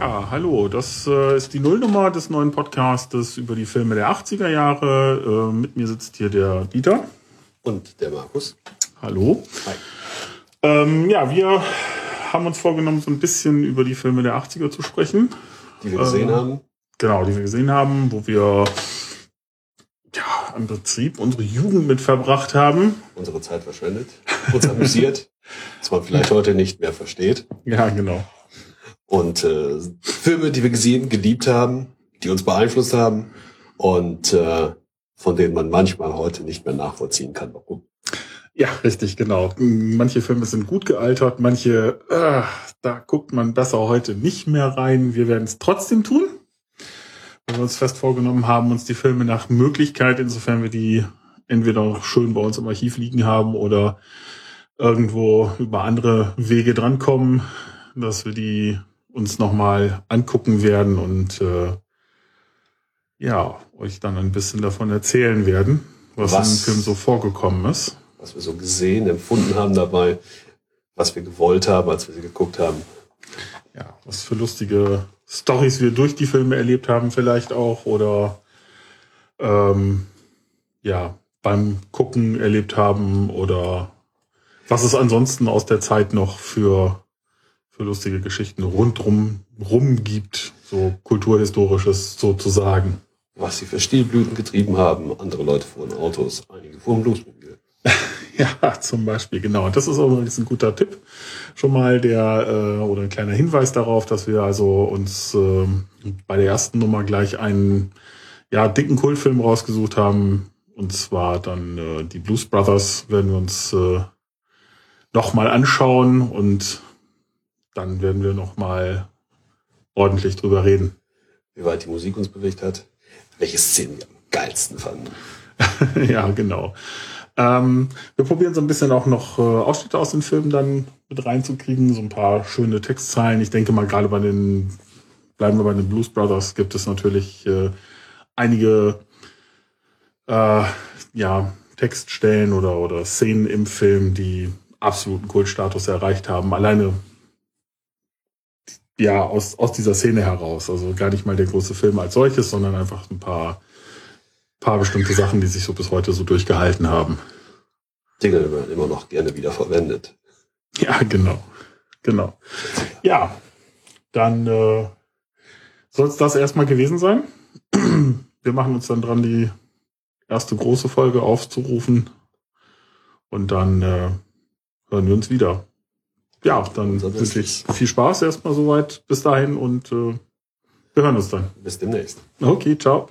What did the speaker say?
hallo, das äh, ist die Nullnummer des neuen Podcastes über die Filme der 80er Jahre. Äh, mit mir sitzt hier der Dieter. Und der Markus. Hallo. Hi. Ähm, ja, wir haben uns vorgenommen, so ein bisschen über die Filme der 80er zu sprechen. Die wir gesehen Ähm, haben. Genau, die wir gesehen haben, wo wir ja, im Prinzip unsere Jugend mit verbracht haben. Unsere Zeit verschwendet. Uns amüsiert. was man vielleicht heute nicht mehr versteht. Ja, genau. Und äh, Filme, die wir gesehen, geliebt haben, die uns beeinflusst haben und äh, von denen man manchmal heute nicht mehr nachvollziehen kann, warum. Ja, richtig, genau. Manche Filme sind gut gealtert, manche, äh, da guckt man besser heute nicht mehr rein. Wir werden es trotzdem tun, weil wir uns fest vorgenommen haben, uns die Filme nach Möglichkeit, insofern wir die entweder schön bei uns im Archiv liegen haben oder irgendwo über andere Wege drankommen, dass wir die uns nochmal angucken werden und äh, ja, euch dann ein bisschen davon erzählen werden, was, Was- im Film so vorgekommen ist. Was wir so gesehen, empfunden haben dabei, was wir gewollt haben, als wir sie geguckt haben. ja, was für lustige Stories wir durch die Filme erlebt haben, vielleicht auch, oder ähm, ja, beim Gucken erlebt haben, oder was es ansonsten aus der Zeit noch für, für lustige Geschichten rundrum rum gibt, so kulturhistorisches sozusagen. Was sie für Stilblüten getrieben haben. Andere Leute fuhren Autos, einige fuhren Bluesmobil. Ja, zum Beispiel, genau. Und das ist übrigens ein guter Tipp. Schon mal der äh, oder ein kleiner Hinweis darauf, dass wir also uns ähm, bei der ersten Nummer gleich einen ja, dicken Kultfilm rausgesucht haben. Und zwar dann äh, die Blues Brothers werden wir uns äh, nochmal anschauen und dann werden wir nochmal ordentlich drüber reden. Wie weit die Musik uns bewegt hat. Welche Szenen wir am geilsten fanden. ja, genau. Ähm, wir probieren so ein bisschen auch noch äh, Ausschnitte aus den Filmen dann mit reinzukriegen, so ein paar schöne Textzeilen. Ich denke mal, gerade bei den, bleiben wir bei den Blues Brothers, gibt es natürlich äh, einige äh, ja, Textstellen oder, oder Szenen im Film, die absoluten Kultstatus erreicht haben. Alleine ja, aus, aus dieser Szene heraus. Also gar nicht mal der große Film als solches, sondern einfach ein paar paar bestimmte Sachen, die sich so bis heute so durchgehalten haben. Dinge, die man immer noch gerne wieder verwendet. Ja, genau. Genau. Ja, dann äh, soll es das erstmal gewesen sein. Wir machen uns dann dran, die erste große Folge aufzurufen. Und dann äh, hören wir uns wieder. Ja, dann wünsche ich viel Spaß erstmal soweit bis dahin und äh, wir hören uns dann. Bis demnächst. Okay, ciao.